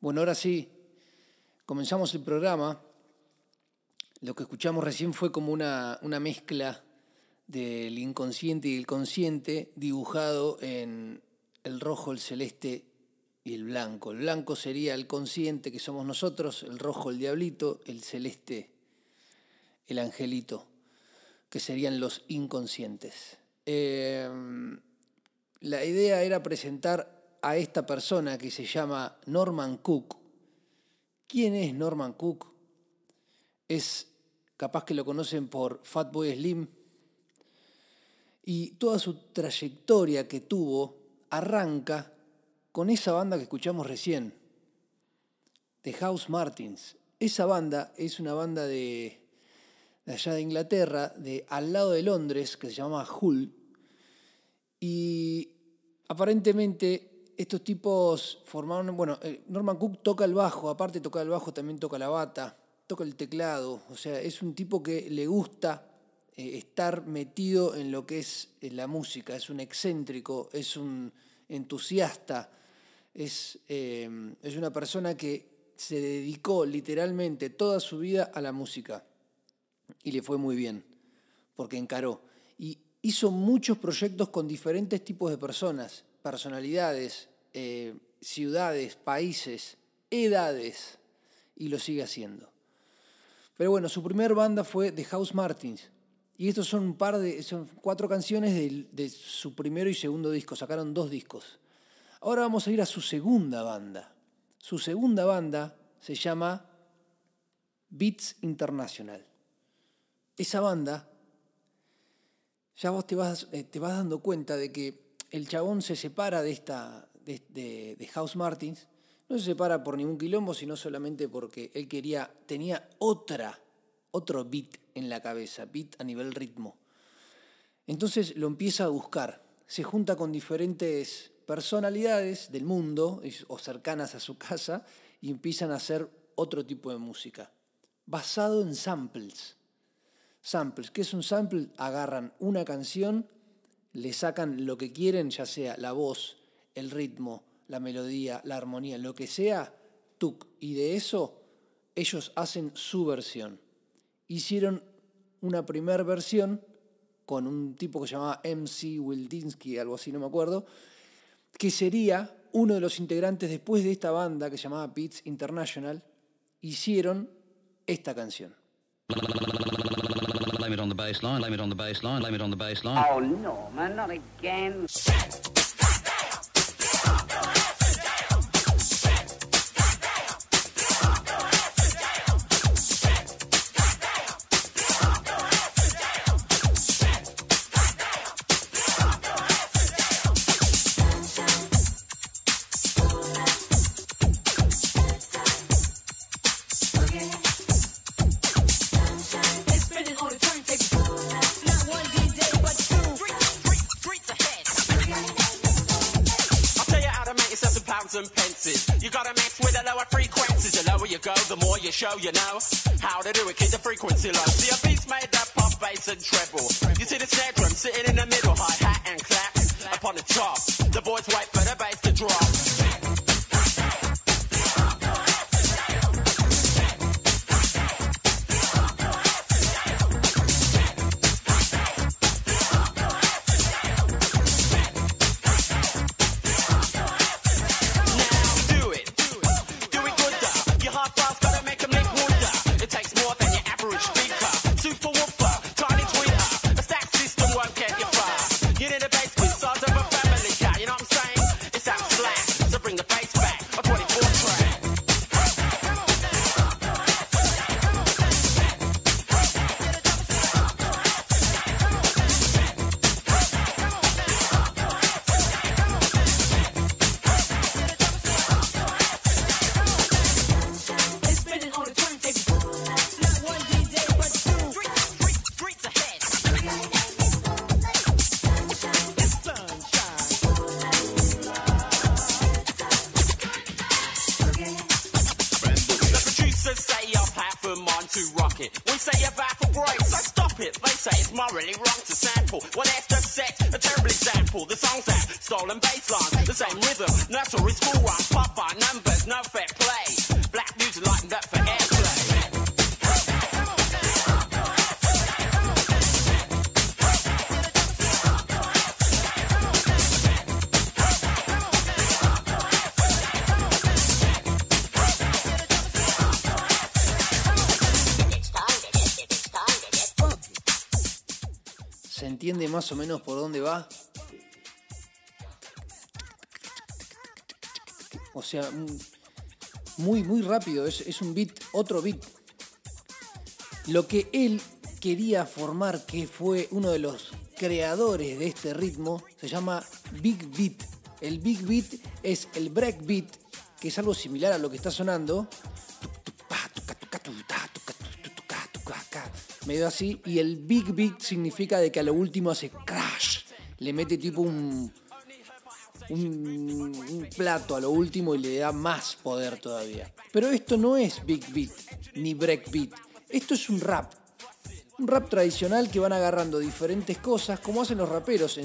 Bueno, ahora sí, comenzamos el programa. Lo que escuchamos recién fue como una, una mezcla del inconsciente y el consciente dibujado en el rojo, el celeste y el blanco. El blanco sería el consciente que somos nosotros, el rojo el diablito, el celeste el angelito, que serían los inconscientes. Eh, la idea era presentar a esta persona que se llama Norman Cook. ¿Quién es Norman Cook? Es capaz que lo conocen por Fatboy Slim. Y toda su trayectoria que tuvo arranca con esa banda que escuchamos recién, The House Martins. Esa banda es una banda de, de allá de Inglaterra, de al lado de Londres, que se llama Hull. Y aparentemente estos tipos formaron, bueno, eh, Norman Cook toca el bajo, aparte de tocar el bajo también toca la bata, toca el teclado, o sea, es un tipo que le gusta eh, estar metido en lo que es eh, la música, es un excéntrico, es un entusiasta, es, es una persona que se dedicó literalmente toda su vida a la música y le fue muy bien, porque encaró. Y hizo muchos proyectos con diferentes tipos de personas, personalidades, eh, ciudades, países, edades, y lo sigue haciendo. Pero bueno, su primer banda fue The House Martins. Y estos son un par de, son cuatro canciones de, su primero y segundo disco. Sacaron dos discos. Ahora vamos a ir a su segunda banda. Su segunda banda se llama Beats International. Esa banda, ya vos te vas, eh, te vas dando cuenta de que el chabón se separa de esta, de, House Martins, no se separa por ningún quilombo, sino solamente porque él quería, tenía otra, otro beat en la cabeza, beat a nivel ritmo. Entonces lo empieza a buscar, se junta con diferentes personalidades del mundo o cercanas a su casa y empiezan a hacer otro tipo de música, basado en samples. Samples, ¿qué es un sample? Agarran una canción, le sacan lo que quieren, ya sea la voz, el ritmo, la melodía, la armonía, lo que sea, tuc, y de eso ellos hacen su versión. Hicieron una primera versión con un tipo que se llamaba MC Wildinsky, algo así, no me acuerdo, que sería uno de los integrantes después de esta banda que se llamaba Beats International, hicieron esta canción. Blame it on the bass line, blame it on the bass line, blame it on the bass line. Oh, no, man, not again. With the lower frequencies. The lower you go, the more you show, you know how to do it. Keep the frequency low. See a beat's made o menos por dónde va? O sea, muy, muy rápido, es, es un beat, otro beat. Lo que él quería formar, que fue uno de los creadores de este ritmo, se llama Big Beat. El Big Beat es el break beat, que es algo similar a lo que está sonando. Medio así. Y el Big Beat significa de que a lo último hace crash. Le mete tipo un, plato a lo último y le da más poder todavía. Pero esto no es Big Beat ni Break Beat. Esto es un rap. Un rap tradicional que van agarrando diferentes cosas, como hacen los raperos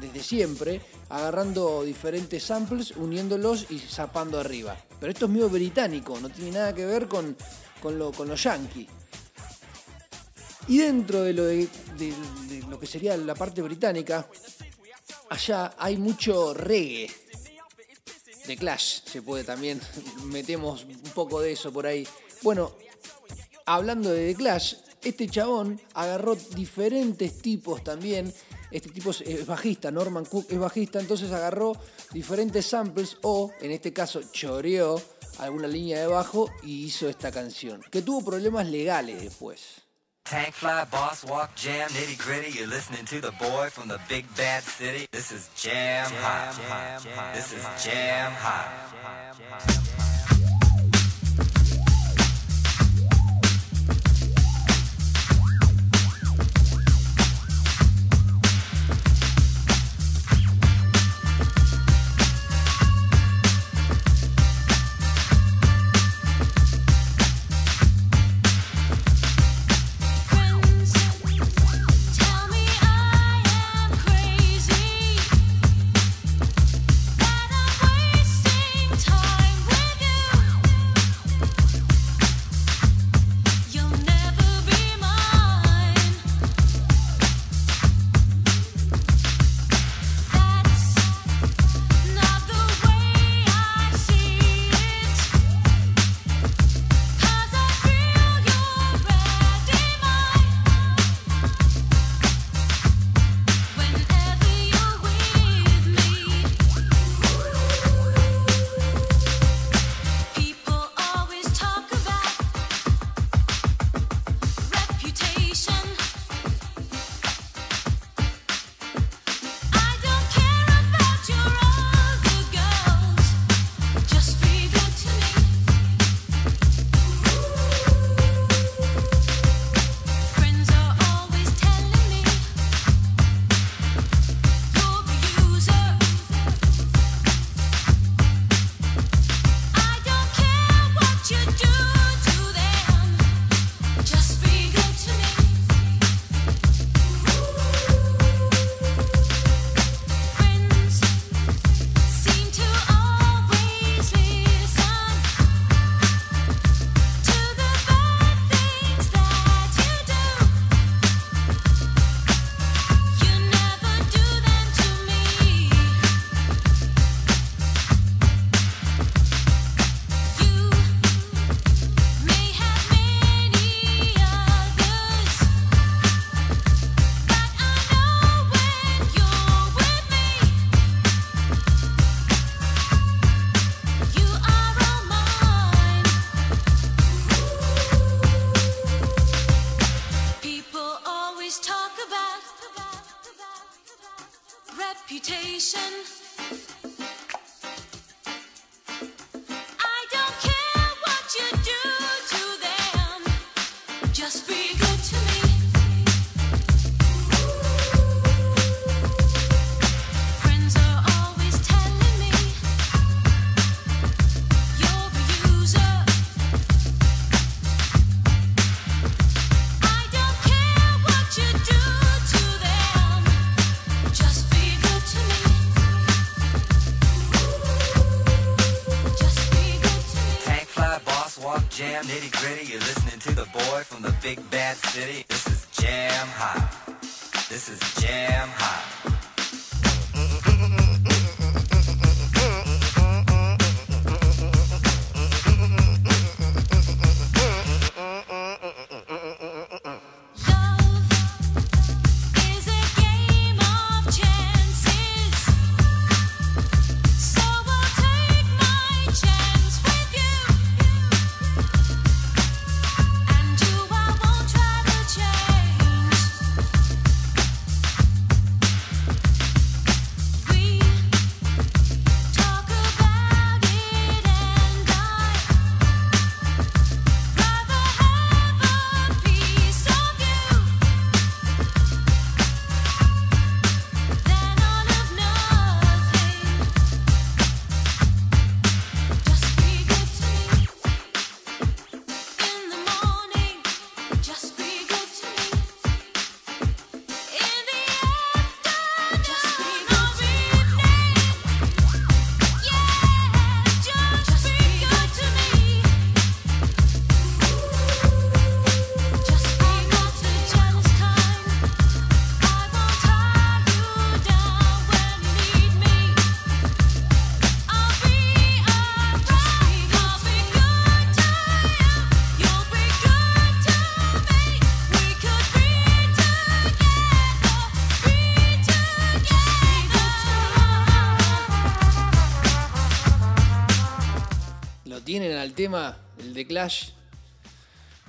desde siempre, agarrando diferentes samples, uniéndolos y zapando arriba. Pero esto es medio británico, no tiene nada que ver con, con lo, con lo yankee. Y dentro de lo, de- lo que sería la parte británica, allá hay mucho reggae. De Clash se puede también, metemos un poco de eso por ahí. Bueno, hablando de The Clash, este chabón agarró diferentes tipos también. Este tipo es- es bajista, Norman Cook es bajista, entonces agarró diferentes samples o, en este caso, choreó alguna línea de bajo y hizo esta canción, que tuvo problemas legales después. Tank fly, boss walk, jam, nitty gritty. You're listening to the boy from the big bad city. This is jam hot. This is jam hot. Reputation. City. Tema, el de Clash?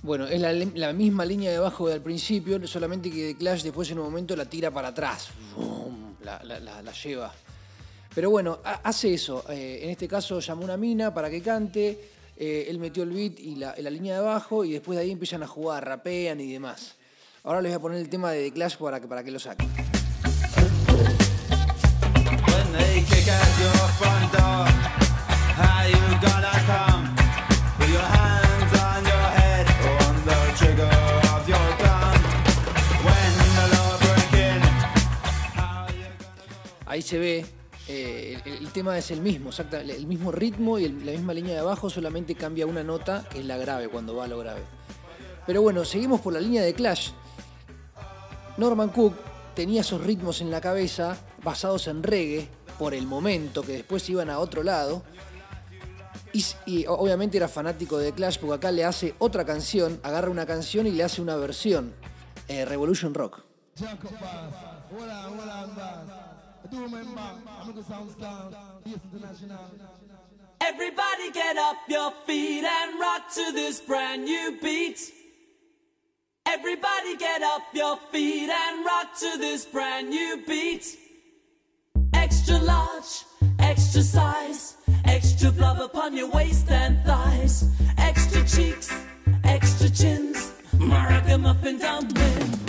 Bueno, es la, misma línea de bajo del principio, solamente que de Clash después en un momento la tira para atrás. La, lleva. Pero bueno, ha- hace eso. Eh, en este caso llamó una mina para que cante. eh, él metió el beat y la, línea de bajo y después de ahí empiezan a jugar, rapean y demás. Ahora les voy a poner el tema de The Clash para que, para que lo saquen. Ahí se ve, eh, el, tema es el mismo, exacta, el mismo ritmo y la misma línea de abajo, solamente cambia una nota, que es la grave, cuando va a lo grave. Pero bueno, seguimos por la línea de Clash. Norman Cook tenía esos ritmos en la cabeza, basados en reggae, por el momento, que después iban a otro lado. Y, obviamente era fanático de Clash, porque acá le hace otra canción, agarra una canción y le hace una versión, eh, Revolution Rock. Everybody get up your feet and rock to this brand new beat. Everybody get up your feet and rock to this brand new beat. Extra large, extra size, extra glove upon your waist and thighs. Extra cheeks, extra chins, Muffin dumpling.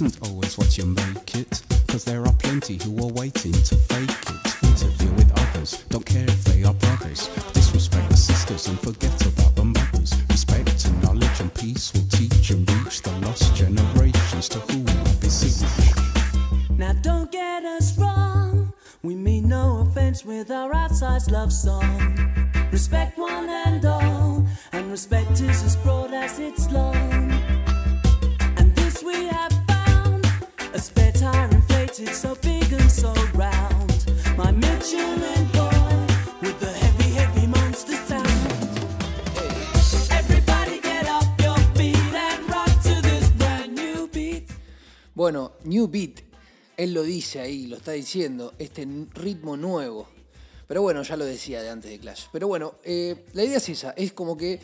Isn't always what you make it, cause there are plenty who are waiting to fake it. Interview with others, don't care if they are brothers. Disrespect the sisters and forget about the mothers. Respect and knowledge and peace will teach and reach the lost generations to whom I beseech. Now don't get us wrong, we mean no offense with our outsized love song. Respect one and all, and respect is as broad as it's long. Bueno, New Beat, él lo dice ahí, lo está diciendo, este ritmo nuevo. Pero bueno, ya lo decía de antes de Clash. Pero bueno, eh, la idea es esa, es como que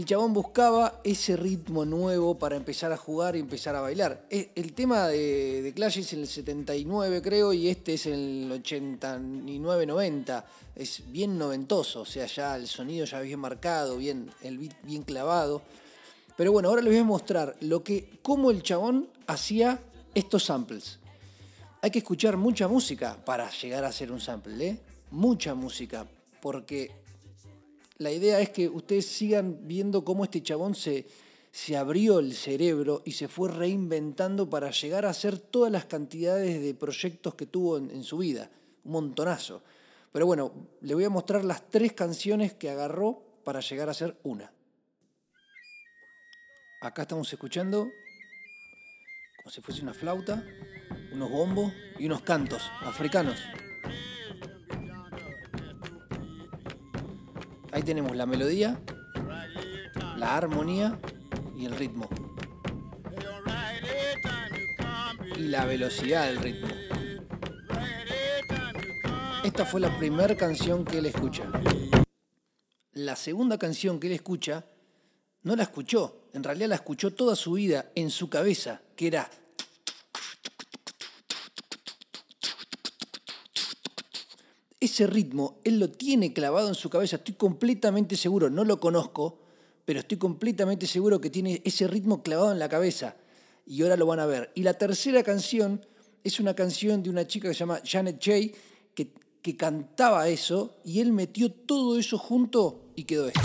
el chabón buscaba ese ritmo nuevo para empezar a jugar y empezar a bailar. Eh, El tema de, de Clash es en el 79 creo y este es el 89-90. Es bien noventoso, o sea, ya el sonido ya bien marcado, bien, el beat bien clavado. Pero bueno, ahora les voy a mostrar lo que, cómo el chabón hacía estos samples. Hay que escuchar mucha música para llegar a ser un sample, ¿eh? Mucha música, porque la idea es que ustedes sigan viendo cómo este chabón se, se abrió el cerebro y se fue reinventando para llegar a hacer todas las cantidades de proyectos que tuvo en, su vida. Un montonazo. Pero bueno, le voy a mostrar las tres canciones que agarró para llegar a ser una. Acá estamos escuchando como si fuese una flauta, unos bombos y unos cantos africanos. Ahí tenemos la melodía, la armonía y el ritmo. Y la velocidad del ritmo. Esta fue la primera canción que él escucha. La segunda canción que él escucha no la escuchó, en realidad la escuchó toda su vida en su cabeza, que era ese ritmo, él lo tiene clavado en su cabeza, estoy completamente seguro, no lo conozco, pero estoy completamente seguro que tiene ese ritmo clavado en la cabeza. Y ahora lo van a ver. Y la tercera canción es una canción de una chica que se llama Janet Jay, que, que cantaba eso, y él metió todo eso junto y quedó esto.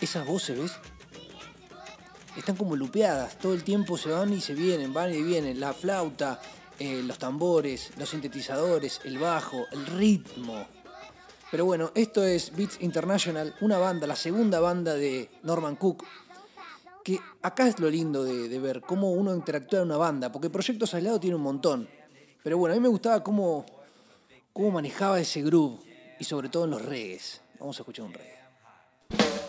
Esas voces, ¿ves? Están como lupeadas, todo el tiempo se van y se vienen, van y vienen. La flauta, eh, los tambores, los sintetizadores, el bajo, el ritmo. Pero bueno, esto es Beats International, una banda, la segunda banda de Norman Cook, que acá es lo lindo de, de ver cómo uno interactúa en una banda, porque proyectos aislados tiene un montón. Pero bueno, a mí me gustaba cómo, cómo manejaba ese groove, y sobre todo en los reggaes. Vamos a escuchar un reggae.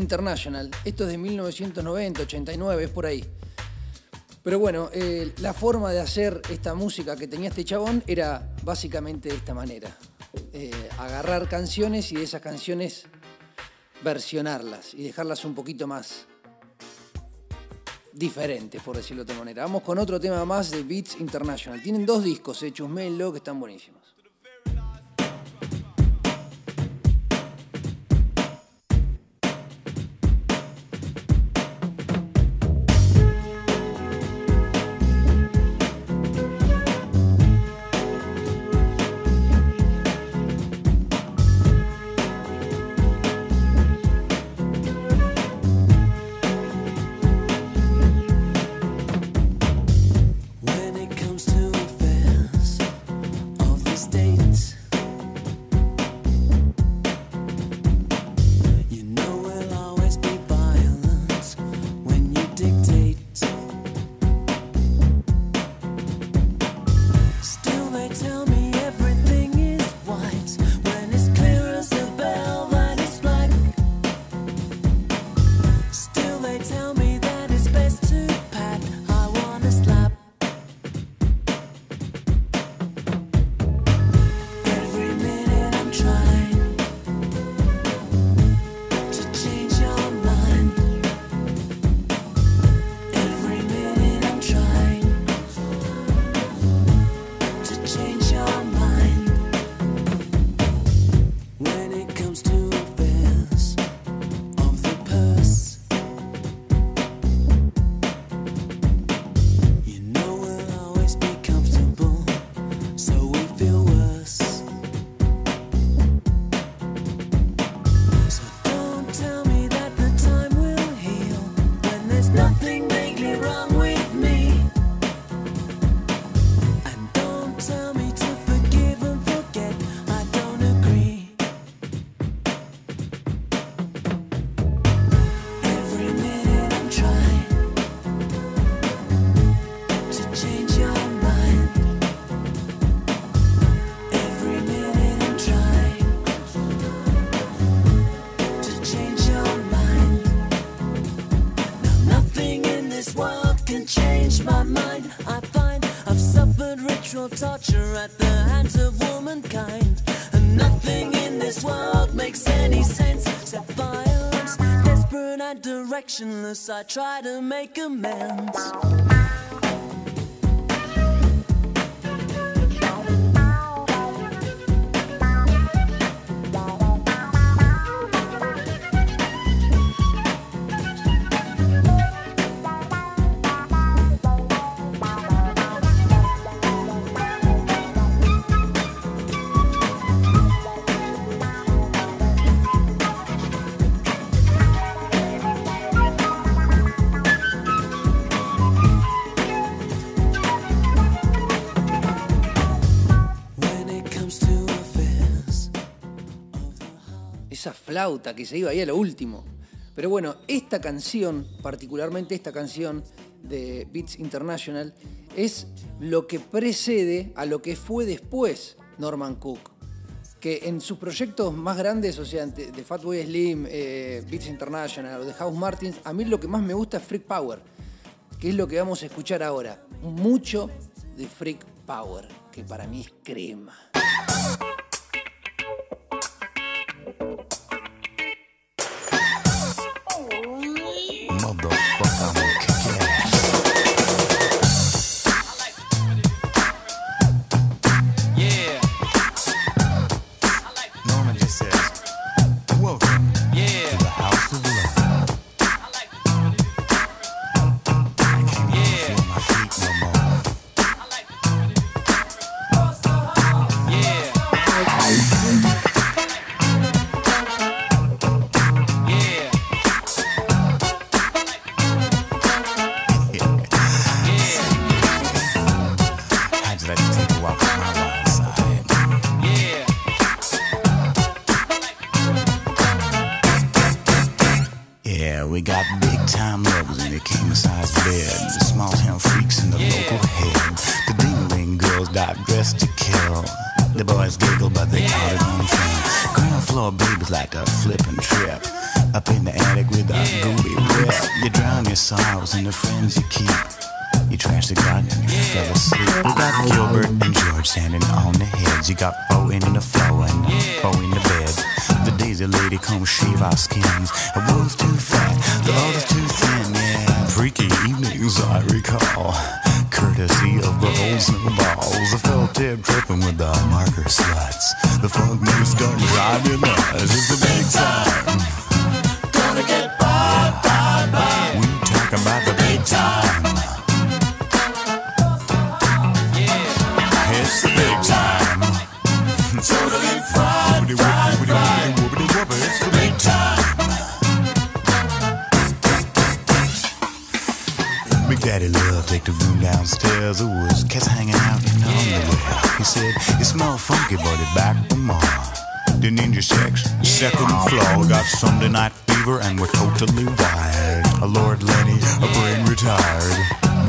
International. Esto es de 1990, 89, es por ahí. Pero bueno, eh, la forma de hacer esta música que tenía este chabón era básicamente de esta manera. Eh, agarrar canciones y de esas canciones versionarlas y dejarlas un poquito más diferentes, por decirlo de otra manera. Vamos con otro tema más de Beats International. Tienen dos discos hechos, Melo, que están buenísimos. I try to flauta que se iba ahí a lo último. Pero bueno, esta canción, particularmente esta canción de Beats International, es lo que precede a lo que fue después Norman Cook. Que en sus proyectos más grandes, o sea, de Fatboy Slim, eh, Beats International o de House Martins, a mí lo que más me gusta es Freak Power, que es lo que vamos a escuchar ahora. Mucho de Freak Power, que para mí es crema. We got big time lovers in the king size bed. The small town freaks in the local head. The dingling girls got dressed to kill. The boys giggle, but they caught it on fun. Ground floor babies like to flip and trip. Up in the attic with a gooey whip. You drown your sorrows in the friends you keep. You trash the garden and you fell asleep. We got Gilbert and George standing on the heads. You got Bo in the floor and Bo in the bed. The lady come shave our skins. The one's too fat, the other's too thin, yeah. Freaky evenings I recall. Courtesy of the old snowballs. The felt tip tripping with the marker sluts. The funk news done driving us. It's a big time. Gonna get by, by, by. We talking about the big time. Take the room downstairs. It was cats hanging out in the underwear. He said, It smell funky, but it back from more." The ninja sex, second floor, got Sunday night fever and we're totally wired. A Lord Lenny, a brain retired.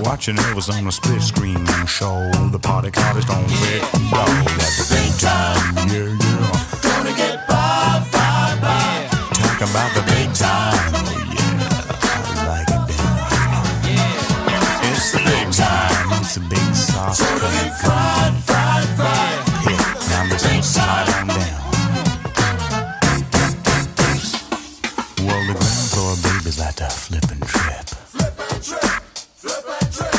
Watching Elvis on a split screen show. The party covers don't fit dog. That's the big time, yeah, yeah. Gonna get by, by, by. Talk about the big time, big sauce. Totally fried, fried, fried. Yeah, now I'm just slide on down. Well, the ground floor babies like to flip and trip.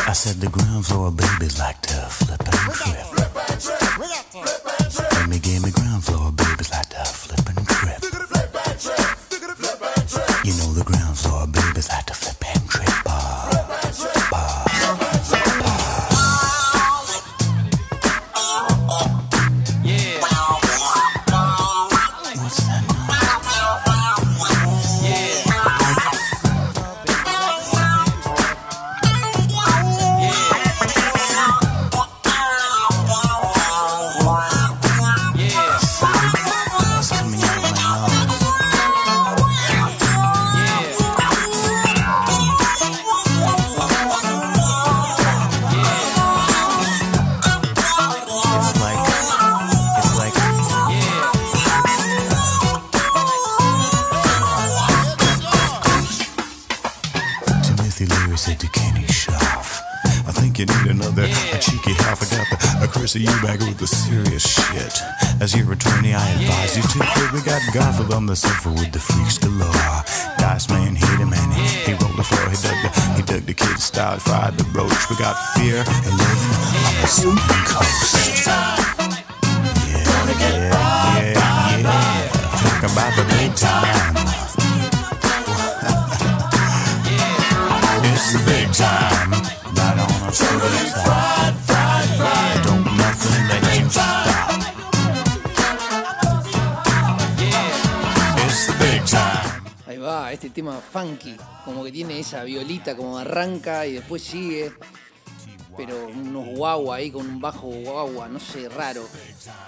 I said the ground floor babies like to flip and trip. The sofa with the freaks galore. Dice man hit him and he, rolled the floor. He dug the, he dug the kid style, fried the roach. We got fear and loathing on the Pacific coast. Yeah, yeah, yeah, yeah. Talk about the big time. It's the big time. Not on a Friday time. Tema funky, como que tiene esa violita, como arranca y después sigue. Pero unos guagua ahí con un bajo guagua, no sé, raro.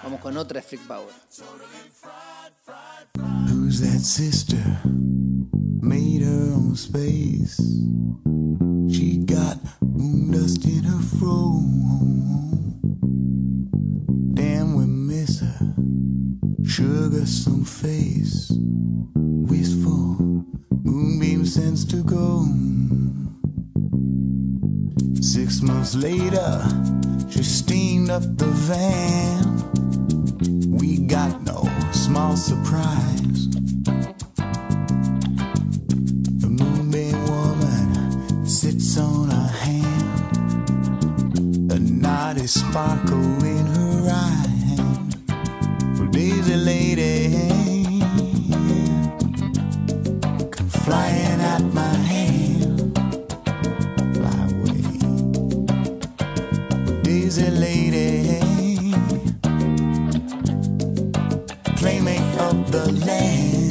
Vamos con otra Freak Power. Who's that sister? Made her own space. She got moon dust in her fro. Damn, we miss her. Sugar some face. Wistful. Moonbeam sends to go. Six months later, she steamed up the van. We got no small surprise. The moonbeam woman sits on a hand. A naughty sparkle in her eye. Well, Daisy lady hand. Fly lady playmate of the land.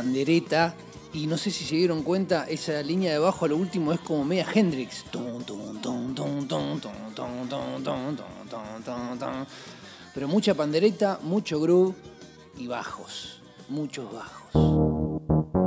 pandereta. Y no sé si se dieron cuenta, esa línea de bajo a lo último es como media Hendrix. Pero mucha pandereta, mucho groove y bajos. Muchos bajos.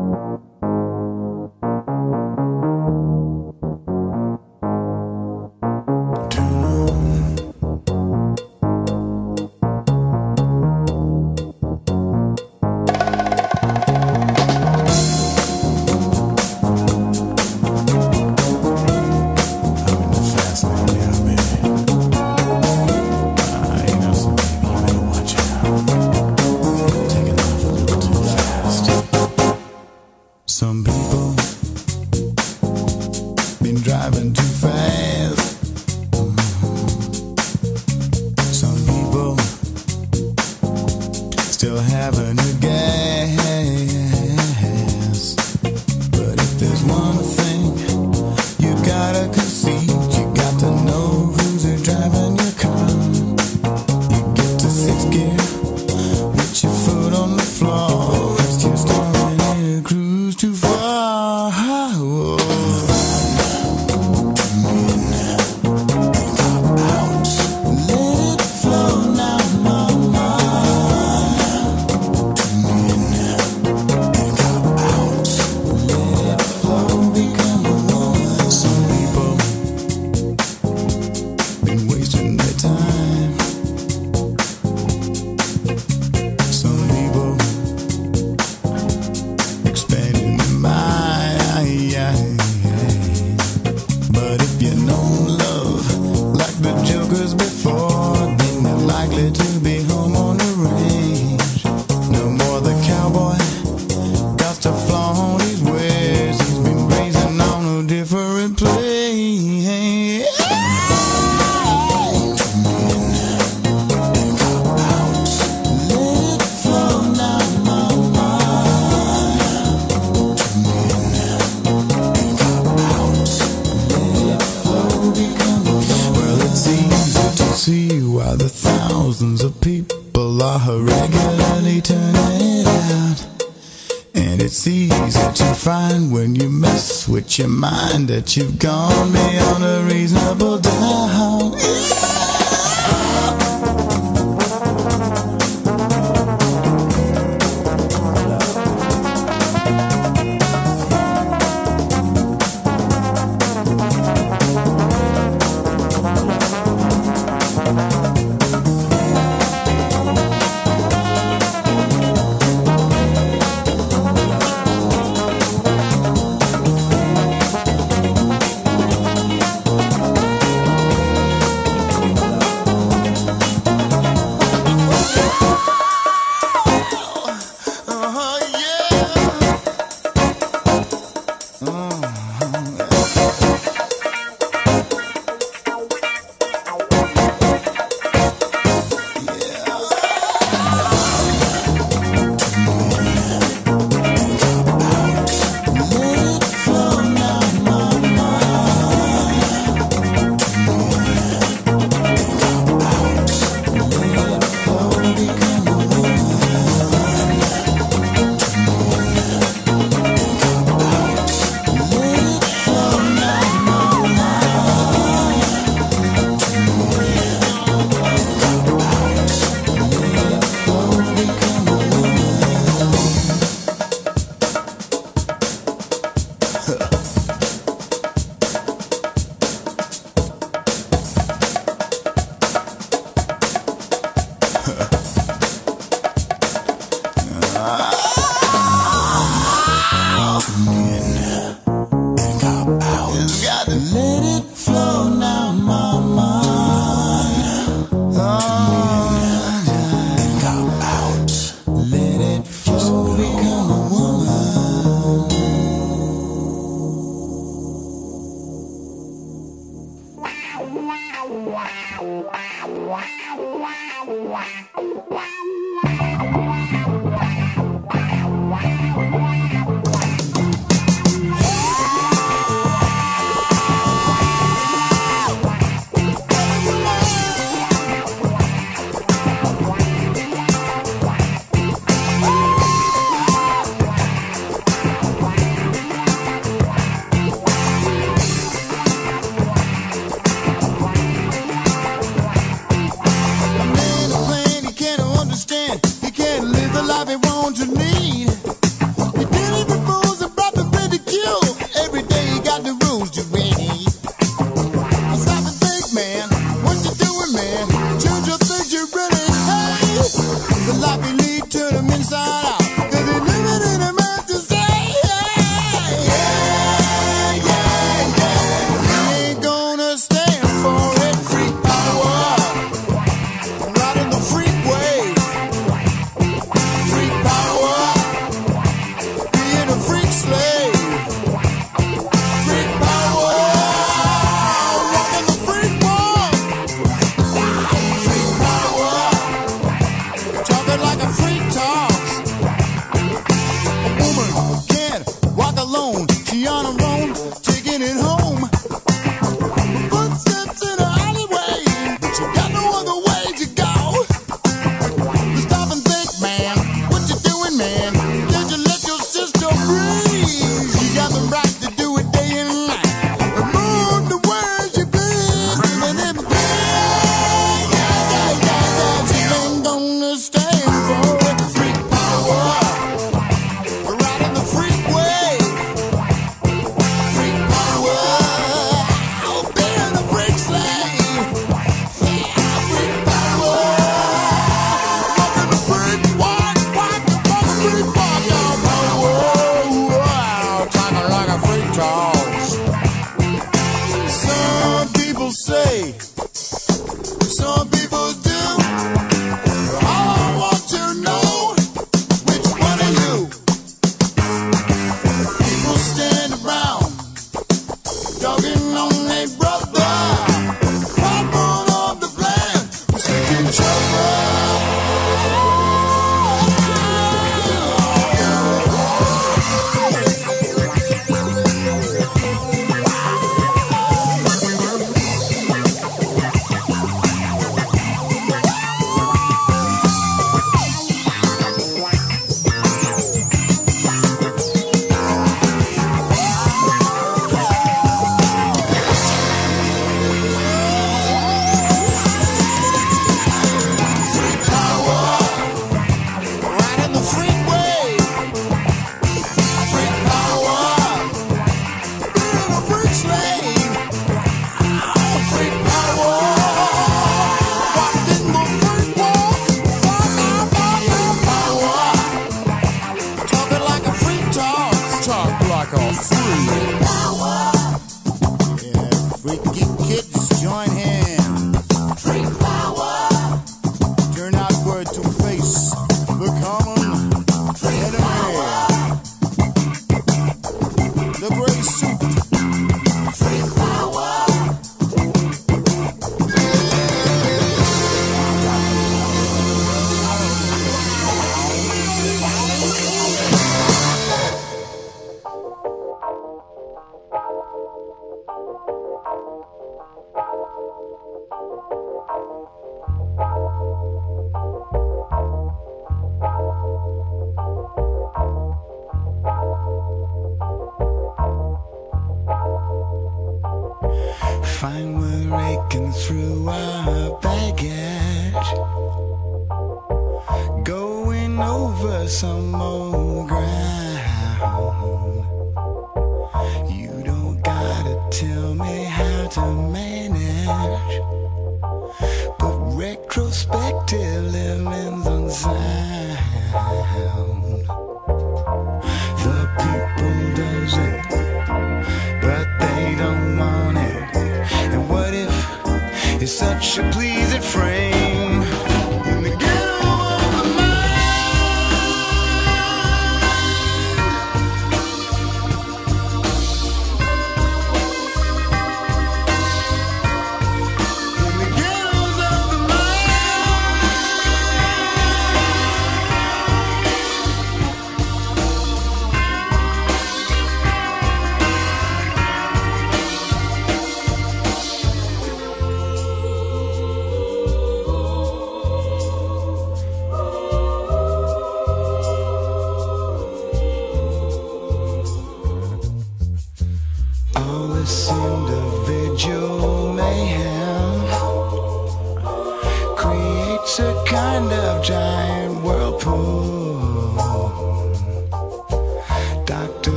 you've gone.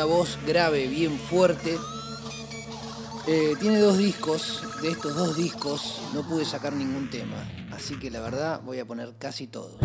una voz grave, bien fuerte. Eh, tiene dos discos, de estos dos discos no pude sacar ningún tema, así que la verdad voy a poner casi todos.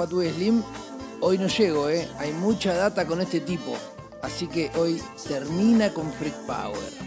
Fatu Slim, hoy no llego. Eh. Hay mucha data con este tipo. Así que hoy termina con Freak Power.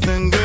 Something good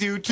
you to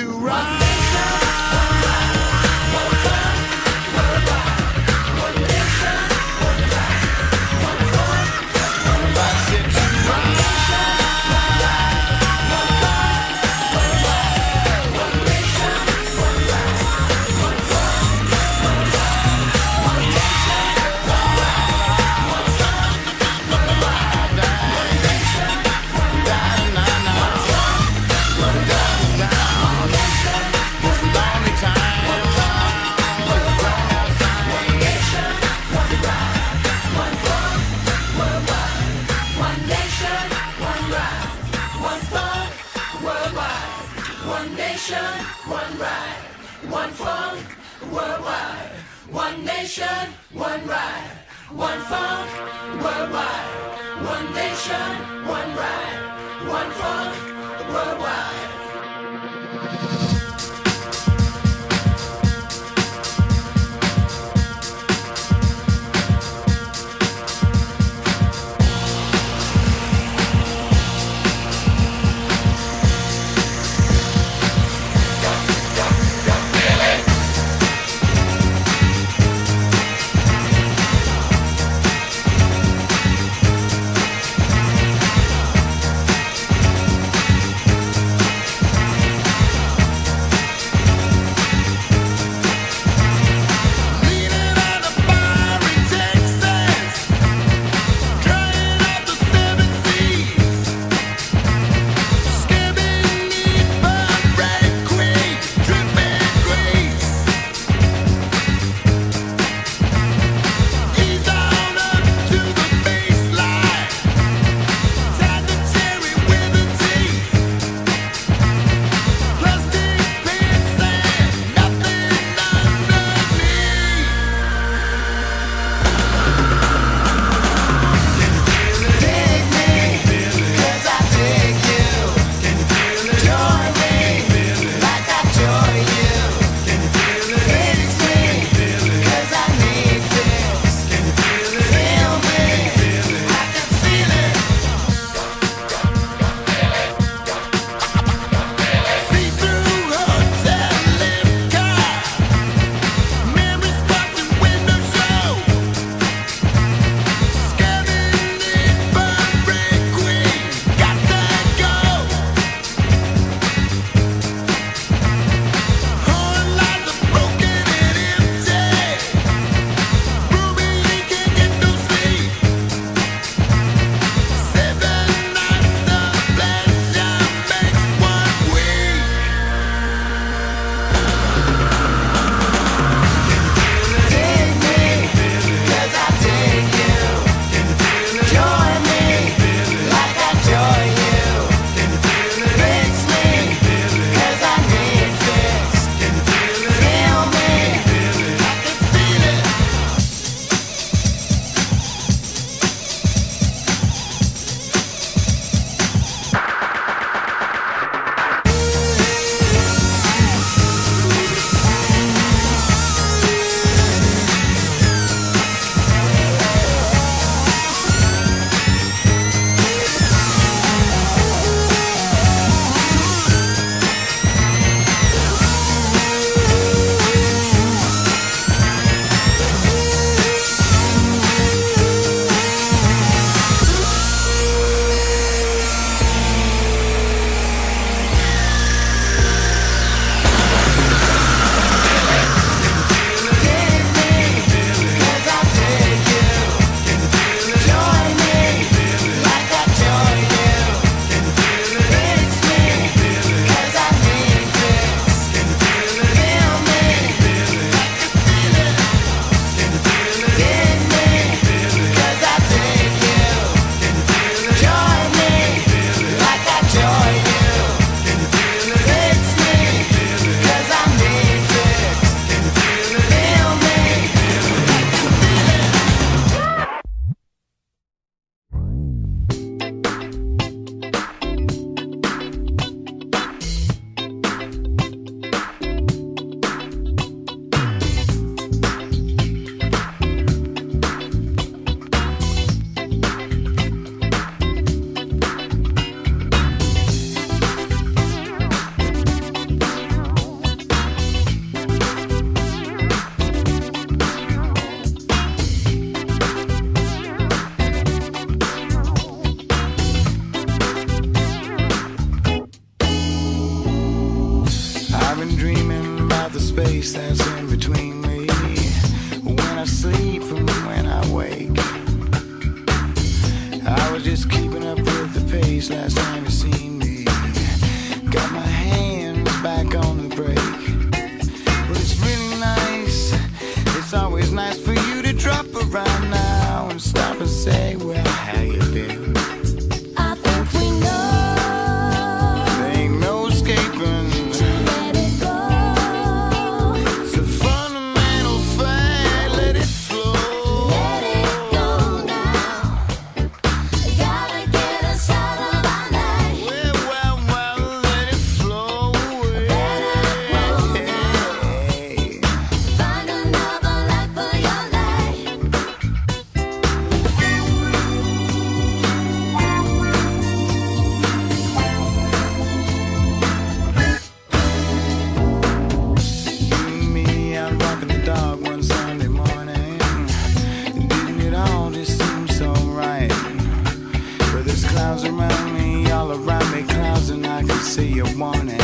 there's clouds around me, all around me, clouds, and I can see a warning.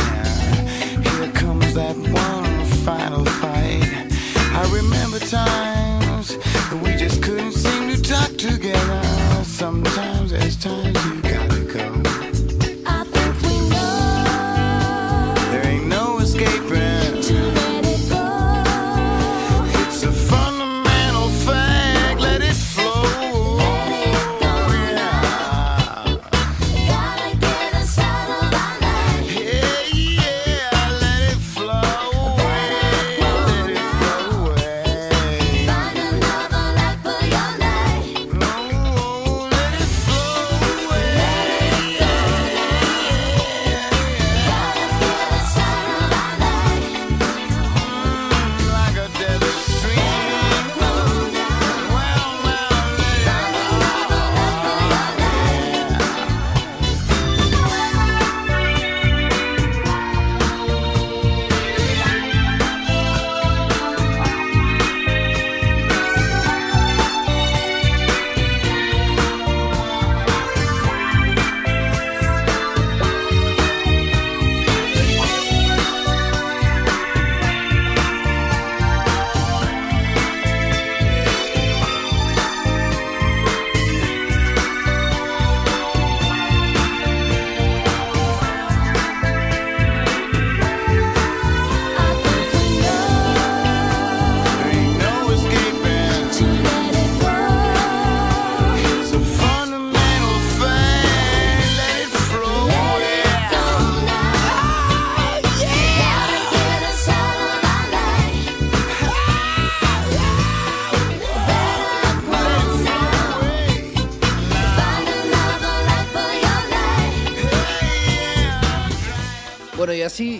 Here comes that one final fight. I remember times that we just couldn't seem to talk together. Sometimes there's times you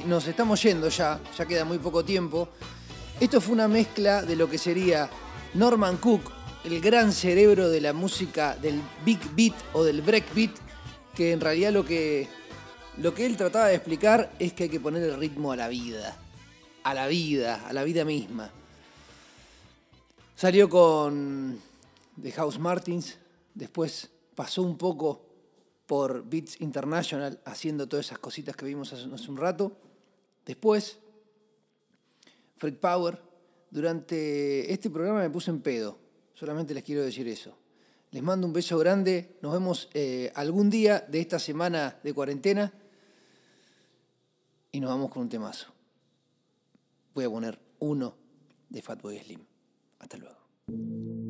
nos estamos yendo ya, ya queda muy poco tiempo. Esto fue una mezcla de lo que sería Norman Cook, el gran cerebro de la música del big beat o del break beat, que en realidad lo que, lo que él trataba de explicar es que hay que poner el ritmo a la vida, a la vida, a la vida misma. Salió con The House Martins, después pasó un poco por Beats International haciendo todas esas cositas que vimos hace, hace un rato. Después, Freak Power. Durante este programa me puse en pedo. Solamente les quiero decir eso. Les mando un beso grande. Nos vemos eh, algún día de esta semana de cuarentena. Y nos vamos con un temazo. Voy a poner uno de Fatboy Slim. Hasta luego.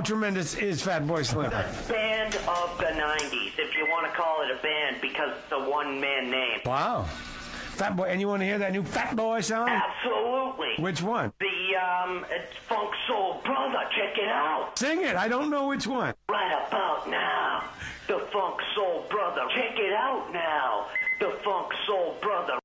How tremendous is Fat Boy Slim? Band of the '90s, if you want to call it a band, because it's a one-man name. Wow. Fat Boy, and you want to hear that new Fat Boy song? Absolutely. Which one? The um, it's Funk Soul Brother. Check it out. Sing it. I don't know which one. Right about now, the Funk Soul Brother. Check it out now. The Funk Soul Brother.